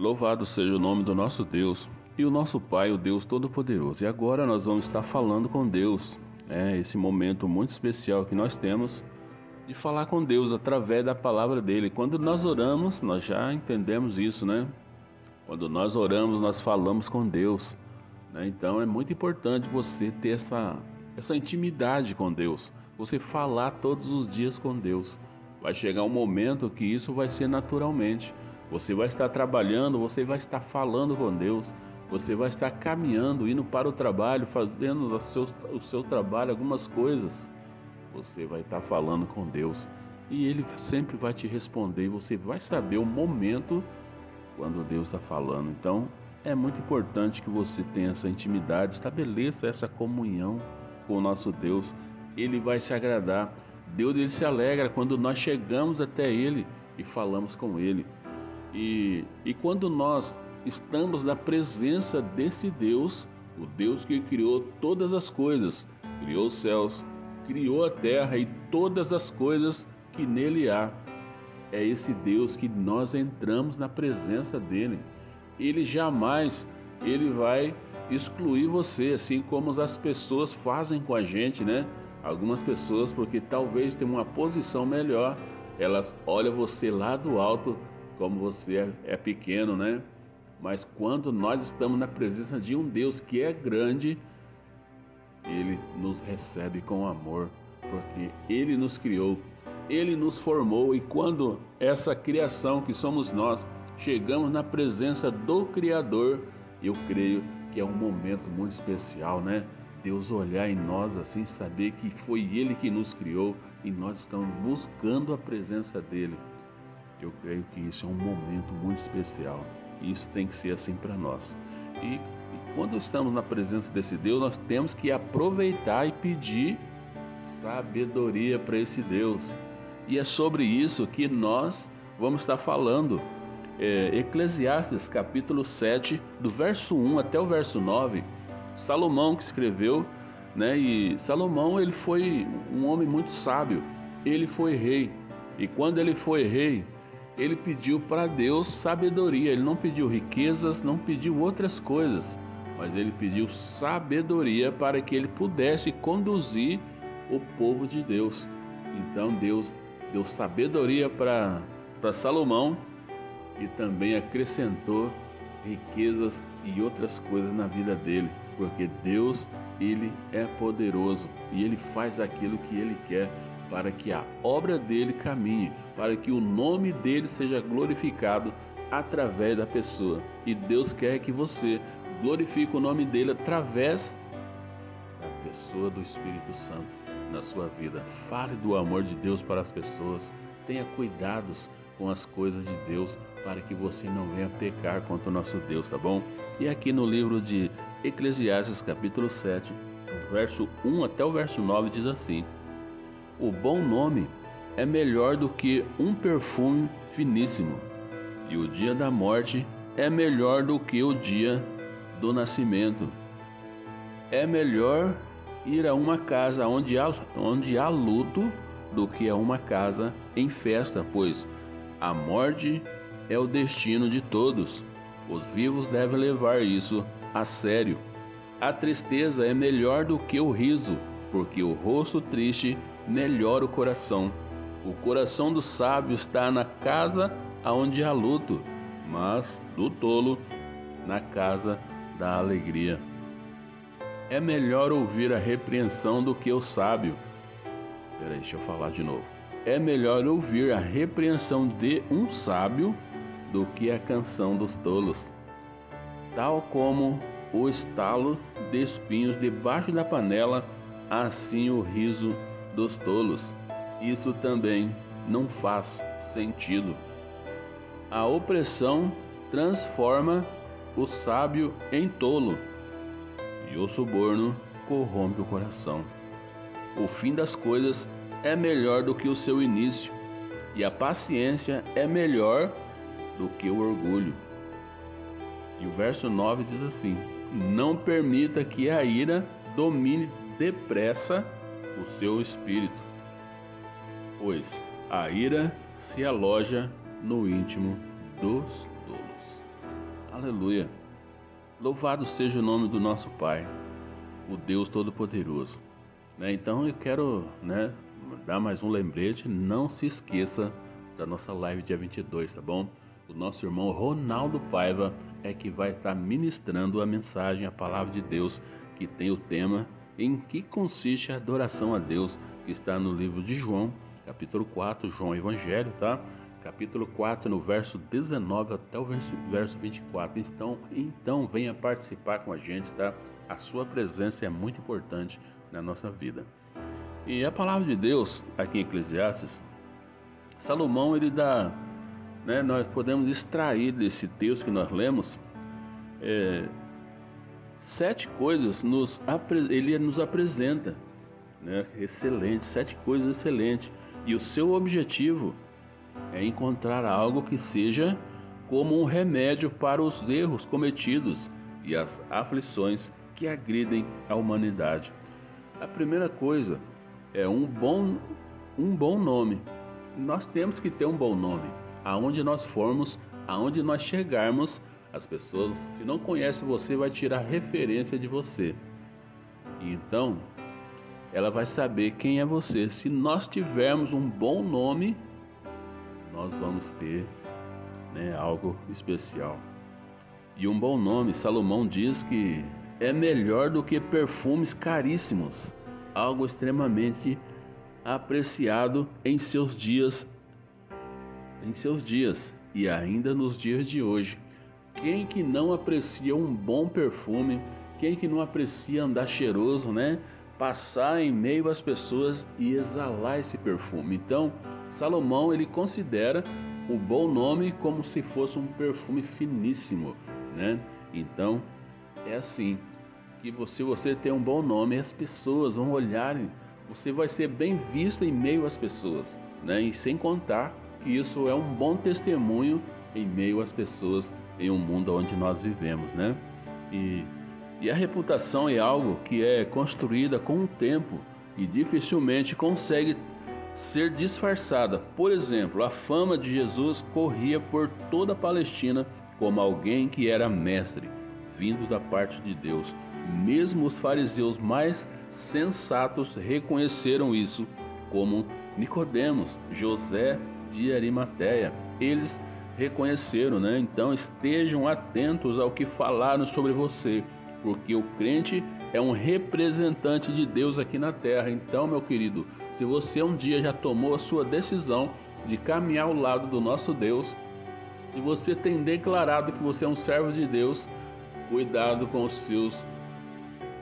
Louvado seja o nome do nosso Deus e o nosso Pai, o Deus Todo-Poderoso. E agora nós vamos estar falando com Deus, é esse momento muito especial que nós temos de falar com Deus através da palavra dele. Quando nós oramos, nós já entendemos isso, né? Quando nós oramos, nós falamos com Deus. Né? Então é muito importante você ter essa, essa intimidade com Deus, você falar todos os dias com Deus. Vai chegar um momento que isso vai ser naturalmente. Você vai estar trabalhando, você vai estar falando com Deus, você vai estar caminhando, indo para o trabalho, fazendo o seu, o seu trabalho, algumas coisas. Você vai estar falando com Deus e Ele sempre vai te responder. Você vai saber o momento quando Deus está falando. Então é muito importante que você tenha essa intimidade, estabeleça essa comunhão com o nosso Deus. Ele vai se agradar. Deus ele se alegra quando nós chegamos até Ele e falamos com Ele. E, e quando nós estamos na presença desse Deus, o Deus que criou todas as coisas, criou os céus, criou a terra e todas as coisas que nele há. É esse Deus que nós entramos na presença dele. Ele jamais ele vai excluir você, assim como as pessoas fazem com a gente, né? Algumas pessoas, porque talvez tenham uma posição melhor, elas olham você lá do alto como você é, é pequeno, né? Mas quando nós estamos na presença de um Deus que é grande, ele nos recebe com amor, porque ele nos criou, ele nos formou e quando essa criação que somos nós chegamos na presença do Criador, eu creio que é um momento muito especial, né? Deus olhar em nós assim, saber que foi Ele que nos criou e nós estamos buscando a presença dele. Eu creio que isso é um momento muito especial e isso tem que ser assim para nós. E, e quando estamos na presença desse Deus, nós temos que aproveitar e pedir sabedoria para esse Deus. E é sobre isso que nós vamos estar falando. É, Eclesiastes capítulo 7, do verso 1 até o verso 9, Salomão que escreveu, né? E Salomão ele foi um homem muito sábio. Ele foi rei. E quando ele foi rei, ele pediu para Deus sabedoria. Ele não pediu riquezas, não pediu outras coisas, mas ele pediu sabedoria para que ele pudesse conduzir o povo de Deus. Então Deus deu sabedoria para Salomão e também acrescentou riquezas e outras coisas na vida dele, porque Deus ele é poderoso e ele faz aquilo que ele quer para que a obra dele caminhe, para que o nome dele seja glorificado através da pessoa. E Deus quer que você glorifique o nome dele através da pessoa do Espírito Santo na sua vida. Fale do amor de Deus para as pessoas. Tenha cuidados com as coisas de Deus para que você não venha pecar contra o nosso Deus, tá bom? E aqui no livro de Eclesiastes, capítulo 7, verso 1 até o verso 9 diz assim: o bom nome é melhor do que um perfume finíssimo, e o dia da morte é melhor do que o dia do nascimento. É melhor ir a uma casa onde há, onde há luto do que a uma casa em festa, pois a morte é o destino de todos. Os vivos devem levar isso a sério. A tristeza é melhor do que o riso, porque o rosto triste melhora o coração. O coração do sábio está na casa aonde há luto, mas do tolo na casa da alegria. É melhor ouvir a repreensão do que o sábio. Peraí, deixa eu falar de novo. É melhor ouvir a repreensão de um sábio do que a canção dos tolos. Tal como o estalo de espinhos debaixo da panela, assim o riso dos tolos. Isso também não faz sentido. A opressão transforma o sábio em tolo e o suborno corrompe o coração. O fim das coisas é melhor do que o seu início, e a paciência é melhor do que o orgulho. E o verso 9 diz assim: Não permita que a ira domine depressa o seu espírito, pois a ira se aloja no íntimo dos tolos. Aleluia. Louvado seja o nome do nosso Pai, o Deus Todo-Poderoso. Né? Então eu quero né, dar mais um lembrete. Não se esqueça da nossa live dia 22, tá bom? O nosso irmão Ronaldo Paiva é que vai estar ministrando a mensagem, a palavra de Deus, que tem o tema em que consiste a adoração a Deus, que está no livro de João, capítulo 4, João Evangelho, tá? Capítulo 4, no verso 19 até o verso, verso 24. Então, então venha participar com a gente, tá? A sua presença é muito importante na nossa vida. E a palavra de Deus, aqui em Eclesiastes, Salomão ele dá, né, nós podemos extrair desse texto que nós lemos é, sete coisas nos ele nos apresenta, né, excelente, sete coisas excelentes. E o seu objetivo é encontrar algo que seja como um remédio para os erros cometidos e as aflições que agridem a humanidade. A primeira coisa é um bom, um bom nome. Nós temos que ter um bom nome. Aonde nós formos, aonde nós chegarmos, as pessoas, se não conhecem você, vai tirar referência de você. E então, ela vai saber quem é você. Se nós tivermos um bom nome, nós vamos ter né, algo especial. E um bom nome, Salomão diz que é melhor do que perfumes caríssimos, algo extremamente apreciado em seus dias, em seus dias e ainda nos dias de hoje. Quem que não aprecia um bom perfume? Quem que não aprecia andar cheiroso, né? Passar em meio às pessoas e exalar esse perfume. Então, Salomão ele considera o bom nome como se fosse um perfume finíssimo, né? Então, é assim que você você tem um bom nome, as pessoas vão olhar, você vai ser bem visto em meio às pessoas, né? E sem contar que isso é um bom testemunho em meio às pessoas em um mundo onde nós vivemos, né? E, e a reputação é algo que é construída com o tempo e dificilmente consegue ser disfarçada. Por exemplo, a fama de Jesus corria por toda a Palestina como alguém que era mestre, vindo da parte de Deus. Mesmo os fariseus mais sensatos reconheceram isso, como Nicodemos, José de Arimateia. Eles reconheceram, né? Então estejam atentos ao que falaram sobre você, porque o crente é um representante de Deus aqui na terra. Então, meu querido, se você um dia já tomou a sua decisão de caminhar ao lado do nosso Deus, se você tem declarado que você é um servo de Deus, cuidado com os seus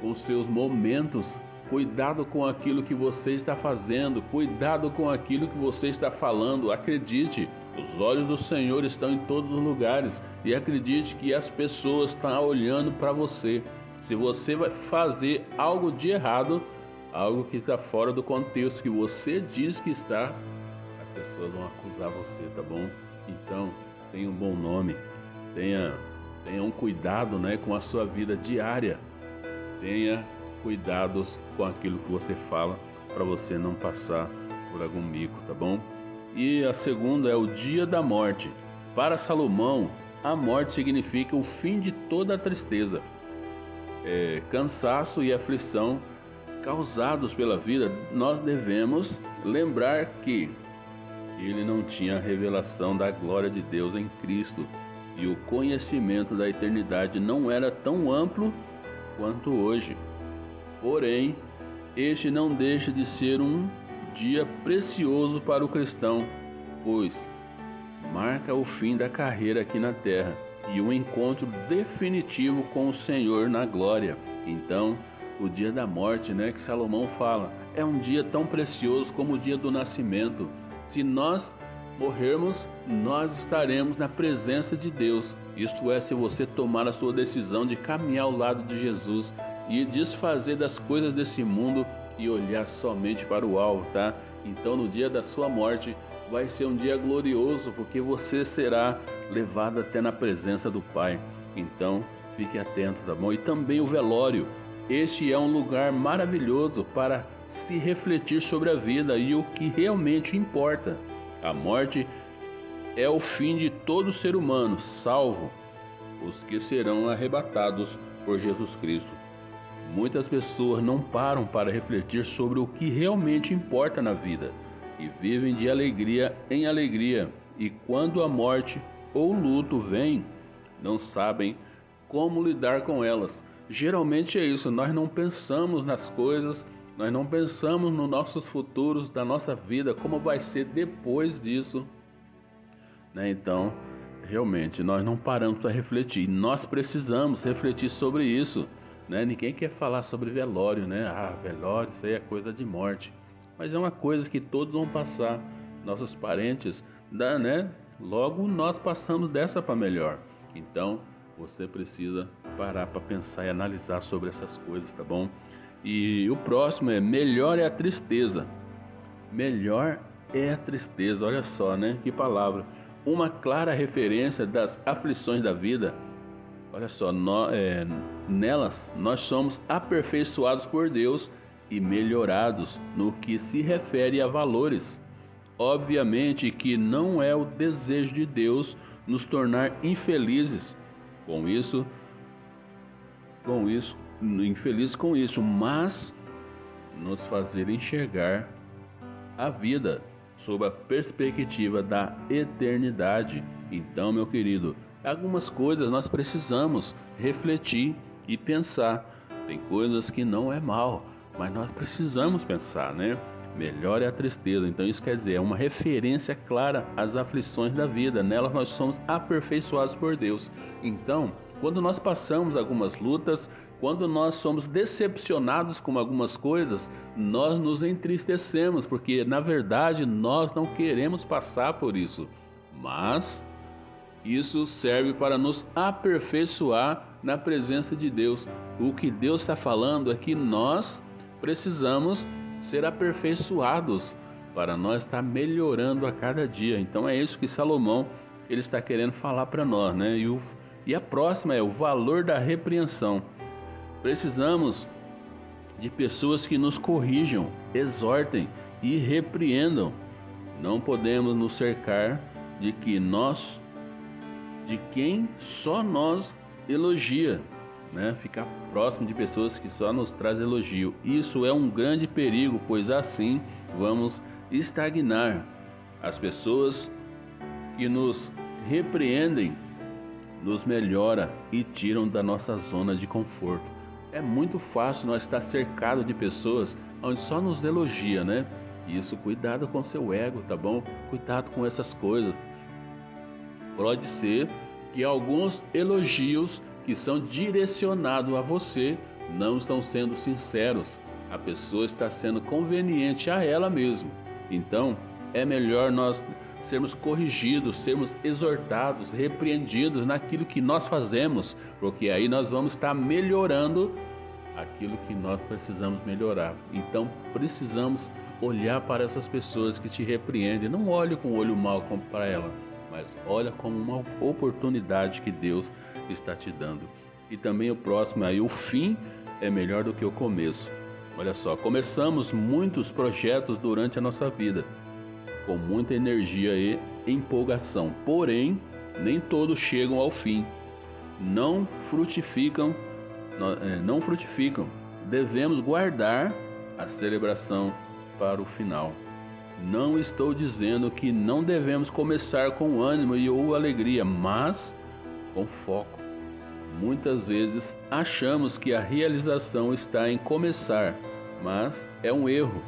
com os seus momentos, cuidado com aquilo que você está fazendo, cuidado com aquilo que você está falando. Acredite, os olhos do Senhor estão em todos os lugares e acredite que as pessoas estão olhando para você. Se você vai fazer algo de errado, algo que está fora do contexto que você diz que está, as pessoas vão acusar você, tá bom? Então, tenha um bom nome, tenha, tenha um cuidado né, com a sua vida diária, tenha cuidados com aquilo que você fala para você não passar por algum mico, tá bom? E a segunda é o dia da morte. Para Salomão, a morte significa o fim de toda a tristeza, é, cansaço e aflição causados pela vida. Nós devemos lembrar que ele não tinha a revelação da glória de Deus em Cristo e o conhecimento da eternidade não era tão amplo quanto hoje. Porém, este não deixa de ser um dia precioso para o cristão, pois marca o fim da carreira aqui na terra e o um encontro definitivo com o Senhor na glória. Então, o dia da morte, né, que Salomão fala, é um dia tão precioso como o dia do nascimento. Se nós morrermos, nós estaremos na presença de Deus. Isto é, se você tomar a sua decisão de caminhar ao lado de Jesus e desfazer das coisas desse mundo e olhar somente para o alvo, tá? Então, no dia da sua morte, vai ser um dia glorioso, porque você será levado até na presença do Pai. Então, fique atento, tá bom? E também o velório. Este é um lugar maravilhoso para se refletir sobre a vida e o que realmente importa. A morte é o fim de todo ser humano, salvo os que serão arrebatados por Jesus Cristo. Muitas pessoas não param para refletir sobre o que realmente importa na vida e vivem de alegria em alegria, e quando a morte ou luto vem, não sabem como lidar com elas. Geralmente é isso, nós não pensamos nas coisas, nós não pensamos nos nossos futuros, da nossa vida, como vai ser depois disso. Né? Então, realmente, nós não paramos para refletir. Nós precisamos refletir sobre isso. Né? Ninguém quer falar sobre velório, né? Ah, velório, isso aí é coisa de morte. Mas é uma coisa que todos vão passar. Nossos parentes, né? Logo nós passamos dessa para melhor. Então, você precisa parar para pensar e analisar sobre essas coisas, tá bom? E o próximo é melhor é a tristeza. Melhor é a tristeza. Olha só, né? Que palavra. Uma clara referência das aflições da vida. Olha só, nós, é, nelas nós somos aperfeiçoados por Deus e melhorados no que se refere a valores. Obviamente que não é o desejo de Deus nos tornar infelizes. Com isso, com isso, infelizes com isso, mas nos fazer enxergar a vida sob a perspectiva da eternidade. Então, meu querido, algumas coisas nós precisamos refletir e pensar. Tem coisas que não é mal, mas nós precisamos pensar, né? Melhor é a tristeza. Então isso quer dizer, é uma referência clara às aflições da vida. Nelas nós somos aperfeiçoados por Deus. Então, quando nós passamos algumas lutas, quando nós somos decepcionados com algumas coisas, nós nos entristecemos, porque na verdade nós não queremos passar por isso. Mas isso serve para nos aperfeiçoar na presença de Deus. O que Deus está falando é que nós precisamos ser aperfeiçoados para nós estar melhorando a cada dia. Então é isso que Salomão ele está querendo falar para nós, né? E, o, e a próxima é o valor da repreensão. Precisamos de pessoas que nos corrijam, exortem e repreendam. Não podemos nos cercar de que nós, de quem só nós elogia né? Ficar próximo de pessoas que só nos traz elogio. Isso é um grande perigo, pois assim vamos estagnar. As pessoas que nos repreendem nos melhora e tiram da nossa zona de conforto. É muito fácil nós estar cercado de pessoas onde só nos elogia, né? Isso, cuidado com seu ego, tá bom? Cuidado com essas coisas. Pode ser que alguns elogios que são direcionados a você não estão sendo sinceros. A pessoa está sendo conveniente a ela mesma. Então, é melhor nós sermos corrigidos, sermos exortados, repreendidos naquilo que nós fazemos, porque aí nós vamos estar melhorando aquilo que nós precisamos melhorar. Então, precisamos olhar para essas pessoas que te repreendem. Não olhe com o olho mal para ela, mas olha como uma oportunidade que Deus está te dando. E também o próximo aí, o fim é melhor do que o começo. Olha só, começamos muitos projetos durante a nossa vida, com muita energia e empolgação, porém, nem todos chegam ao fim. Não frutificam, é, não frutificam. Devemos guardar a celebração para o final. Não estou dizendo que não devemos começar com ânimo e ou alegria, mas com foco. Muitas vezes achamos que a realização está em começar, mas é um erro.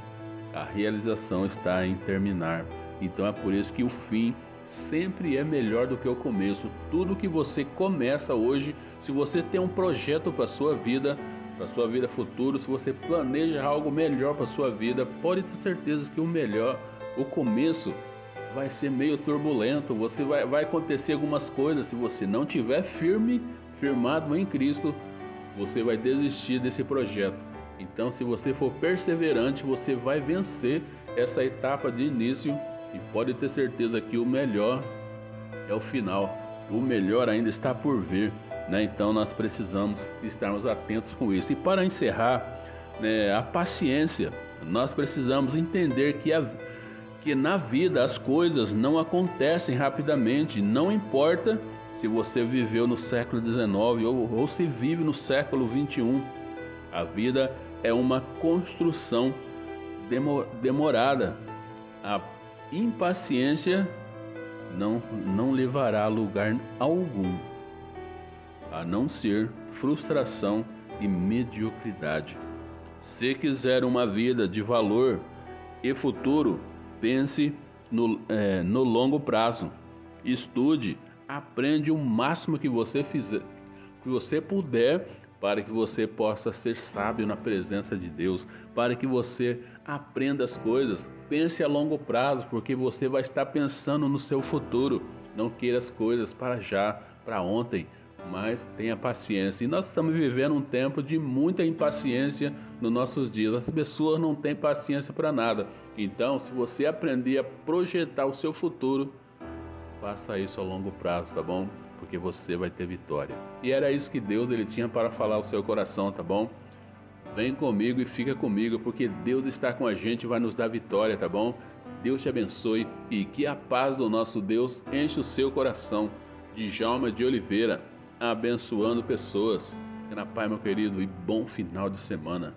A realização está em terminar. Então é por isso que o fim sempre é melhor do que o começo. Tudo que você começa hoje, se você tem um projeto para sua vida, para sua vida futura, se você planeja algo melhor para sua vida, pode ter certeza que o melhor, o começo vai ser meio turbulento, você vai, vai acontecer algumas coisas se você não tiver firme, firmado em Cristo, você vai desistir desse projeto. Então, se você for perseverante, você vai vencer essa etapa de início e pode ter certeza que o melhor é o final. O melhor ainda está por vir, né? Então nós precisamos estarmos atentos com isso. E para encerrar, né, a paciência. Nós precisamos entender que a que na vida as coisas não acontecem rapidamente, não importa se você viveu no século XIX ou, ou se vive no século XXI. A vida é uma construção demorada. A impaciência não, não levará a lugar algum, a não ser frustração e mediocridade. Se quiser uma vida de valor e futuro, pense no, é, no longo prazo. Estude, aprende o máximo que você fizer, que você puder para que você possa ser sábio na presença de Deus, para que você aprenda as coisas. Pense a longo prazo, porque você vai estar pensando no seu futuro. Não queira as coisas para já, para ontem, mas tenha paciência. E nós estamos vivendo um tempo de muita impaciência nos nossos dias. As pessoas não têm paciência para nada. Então, se você aprender a projetar o seu futuro, faça isso a longo prazo, tá bom? porque você vai ter vitória. E era isso que Deus ele tinha para falar ao seu coração, tá bom? Vem comigo e fica comigo, porque Deus está com a gente e vai nos dar vitória, tá bom? Deus te abençoe e que a paz do nosso Deus enche o seu coração. Djalma de Oliveira, abençoando pessoas. Na paz, meu querido, e bom final de semana.